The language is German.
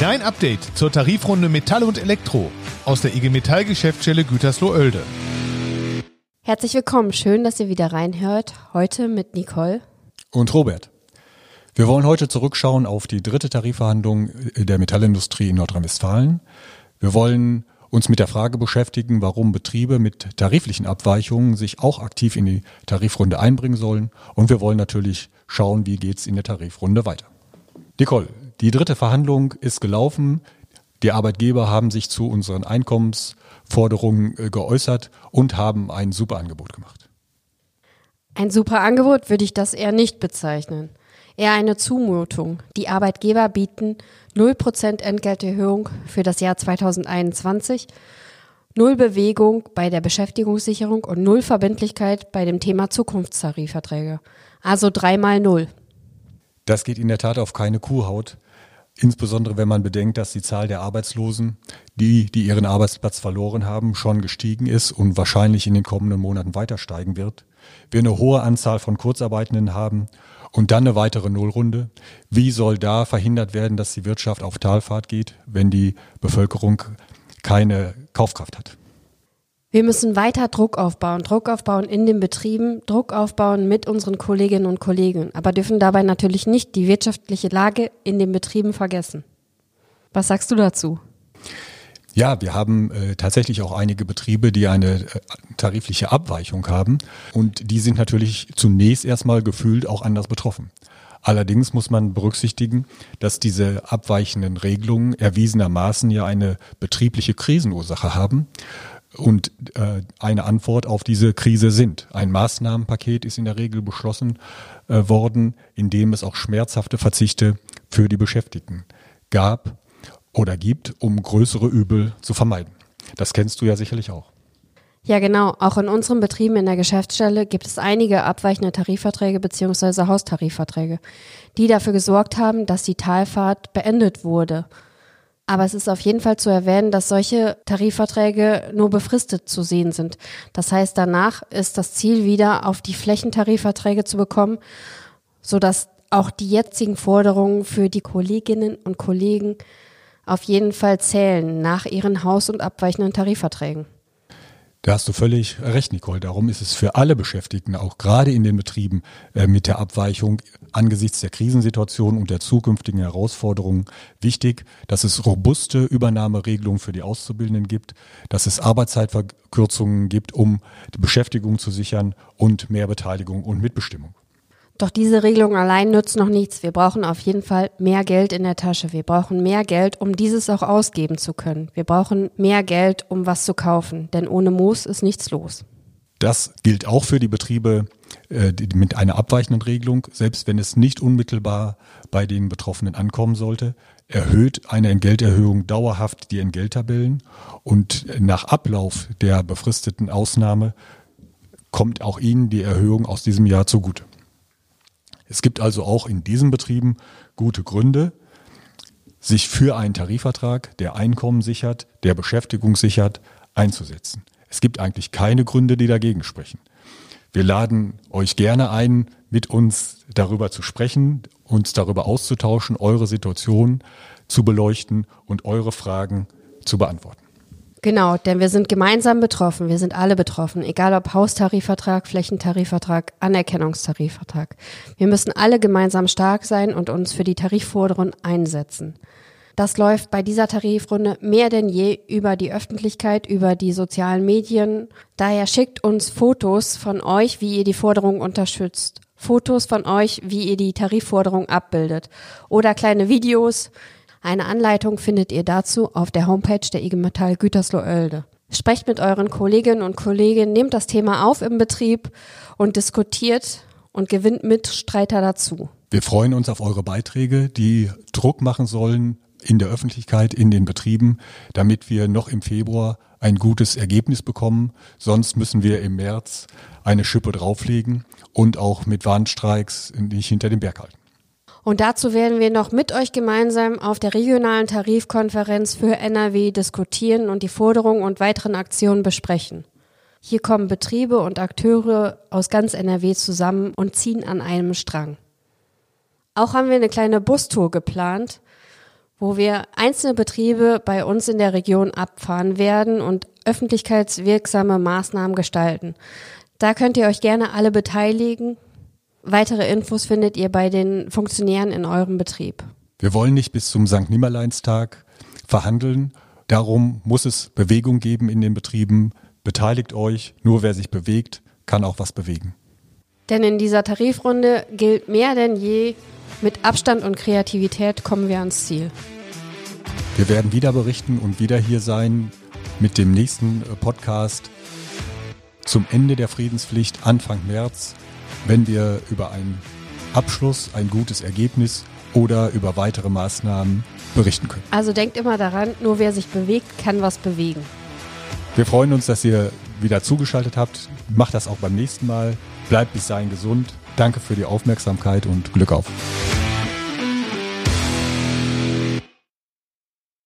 Dein Update zur Tarifrunde Metall und Elektro aus der IG Metall Geschäftsstelle Gütersloh-Oelde. Herzlich willkommen, schön, dass ihr wieder reinhört. Heute mit Nicole und Robert. Wir wollen heute zurückschauen auf die dritte Tarifverhandlung der Metallindustrie in Nordrhein-Westfalen. Wir wollen uns mit der Frage beschäftigen, warum Betriebe mit tariflichen Abweichungen sich auch aktiv in die Tarifrunde einbringen sollen. Und wir wollen natürlich schauen, wie geht's in der Tarifrunde weiter. Nicole, die dritte Verhandlung ist gelaufen. Die Arbeitgeber haben sich zu unseren Einkommensforderungen äh, geäußert und haben ein super Angebot gemacht. Ein super Angebot würde ich das eher nicht bezeichnen. Eher eine Zumutung. Die Arbeitgeber bieten 0% Entgelterhöhung für das Jahr 2021, null Bewegung bei der Beschäftigungssicherung und null Verbindlichkeit bei dem Thema Zukunftstarifverträge. Also dreimal null. Das geht in der Tat auf keine Kuhhaut. Insbesondere wenn man bedenkt, dass die Zahl der Arbeitslosen, die, die ihren Arbeitsplatz verloren haben, schon gestiegen ist und wahrscheinlich in den kommenden Monaten weiter steigen wird. Wir eine hohe Anzahl von Kurzarbeitenden haben und dann eine weitere Nullrunde. Wie soll da verhindert werden, dass die Wirtschaft auf Talfahrt geht, wenn die Bevölkerung keine Kaufkraft hat? Wir müssen weiter Druck aufbauen, Druck aufbauen in den Betrieben, Druck aufbauen mit unseren Kolleginnen und Kollegen, aber dürfen dabei natürlich nicht die wirtschaftliche Lage in den Betrieben vergessen. Was sagst du dazu? Ja, wir haben äh, tatsächlich auch einige Betriebe, die eine äh, tarifliche Abweichung haben und die sind natürlich zunächst erstmal gefühlt auch anders betroffen. Allerdings muss man berücksichtigen, dass diese abweichenden Regelungen erwiesenermaßen ja eine betriebliche Krisenursache haben und äh, eine Antwort auf diese Krise sind. Ein Maßnahmenpaket ist in der Regel beschlossen äh, worden, in dem es auch schmerzhafte Verzichte für die Beschäftigten gab oder gibt, um größere Übel zu vermeiden. Das kennst du ja sicherlich auch. Ja, genau. Auch in unseren Betrieben in der Geschäftsstelle gibt es einige abweichende Tarifverträge bzw. Haustarifverträge, die dafür gesorgt haben, dass die Talfahrt beendet wurde. Aber es ist auf jeden Fall zu erwähnen, dass solche Tarifverträge nur befristet zu sehen sind. Das heißt, danach ist das Ziel wieder auf die Flächentarifverträge zu bekommen, sodass auch die jetzigen Forderungen für die Kolleginnen und Kollegen auf jeden Fall zählen nach ihren Haus- und abweichenden Tarifverträgen. Da hast du völlig recht, Nicole. Darum ist es für alle Beschäftigten, auch gerade in den Betrieben, äh, mit der Abweichung angesichts der Krisensituation und der zukünftigen Herausforderungen wichtig, dass es robuste Übernahmeregelungen für die Auszubildenden gibt, dass es Arbeitszeitverkürzungen gibt, um die Beschäftigung zu sichern und mehr Beteiligung und Mitbestimmung. Doch diese Regelung allein nützt noch nichts. Wir brauchen auf jeden Fall mehr Geld in der Tasche. Wir brauchen mehr Geld, um dieses auch ausgeben zu können. Wir brauchen mehr Geld, um was zu kaufen. Denn ohne Moos ist nichts los. Das gilt auch für die Betriebe äh, mit einer abweichenden Regelung. Selbst wenn es nicht unmittelbar bei den Betroffenen ankommen sollte, erhöht eine Entgelterhöhung dauerhaft die Entgelttabellen. Und nach Ablauf der befristeten Ausnahme kommt auch Ihnen die Erhöhung aus diesem Jahr zugute. Es gibt also auch in diesen Betrieben gute Gründe, sich für einen Tarifvertrag, der Einkommen sichert, der Beschäftigung sichert, einzusetzen. Es gibt eigentlich keine Gründe, die dagegen sprechen. Wir laden euch gerne ein, mit uns darüber zu sprechen, uns darüber auszutauschen, eure Situation zu beleuchten und eure Fragen zu beantworten. Genau, denn wir sind gemeinsam betroffen. Wir sind alle betroffen, egal ob Haustarifvertrag, Flächentarifvertrag, Anerkennungstarifvertrag. Wir müssen alle gemeinsam stark sein und uns für die Tarifforderungen einsetzen. Das läuft bei dieser Tarifrunde mehr denn je über die Öffentlichkeit, über die sozialen Medien. Daher schickt uns Fotos von euch, wie ihr die Forderung unterstützt. Fotos von euch, wie ihr die Tarifforderung abbildet. Oder kleine Videos, eine Anleitung findet ihr dazu auf der Homepage der IG Metall Gütersloh-Oelde. Sprecht mit euren Kolleginnen und Kollegen, nehmt das Thema auf im Betrieb und diskutiert und gewinnt Mitstreiter dazu. Wir freuen uns auf eure Beiträge, die Druck machen sollen in der Öffentlichkeit, in den Betrieben, damit wir noch im Februar ein gutes Ergebnis bekommen. Sonst müssen wir im März eine Schippe drauflegen und auch mit Warnstreiks nicht hinter dem Berg halten. Und dazu werden wir noch mit euch gemeinsam auf der regionalen Tarifkonferenz für NRW diskutieren und die Forderungen und weiteren Aktionen besprechen. Hier kommen Betriebe und Akteure aus ganz NRW zusammen und ziehen an einem Strang. Auch haben wir eine kleine Bustour geplant, wo wir einzelne Betriebe bei uns in der Region abfahren werden und öffentlichkeitswirksame Maßnahmen gestalten. Da könnt ihr euch gerne alle beteiligen. Weitere Infos findet ihr bei den Funktionären in eurem Betrieb. Wir wollen nicht bis zum St. Nimmerleinstag verhandeln. Darum muss es Bewegung geben in den Betrieben. Beteiligt euch. Nur wer sich bewegt, kann auch was bewegen. Denn in dieser Tarifrunde gilt mehr denn je, mit Abstand und Kreativität kommen wir ans Ziel. Wir werden wieder berichten und wieder hier sein mit dem nächsten äh, Podcast zum Ende der Friedenspflicht Anfang März, wenn wir über einen Abschluss, ein gutes Ergebnis oder über weitere Maßnahmen berichten können. Also denkt immer daran, nur wer sich bewegt, kann was bewegen. Wir freuen uns, dass ihr wieder zugeschaltet habt. Macht das auch beim nächsten Mal. Bleibt bis dahin gesund. Danke für die Aufmerksamkeit und Glück auf.